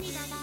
涙だ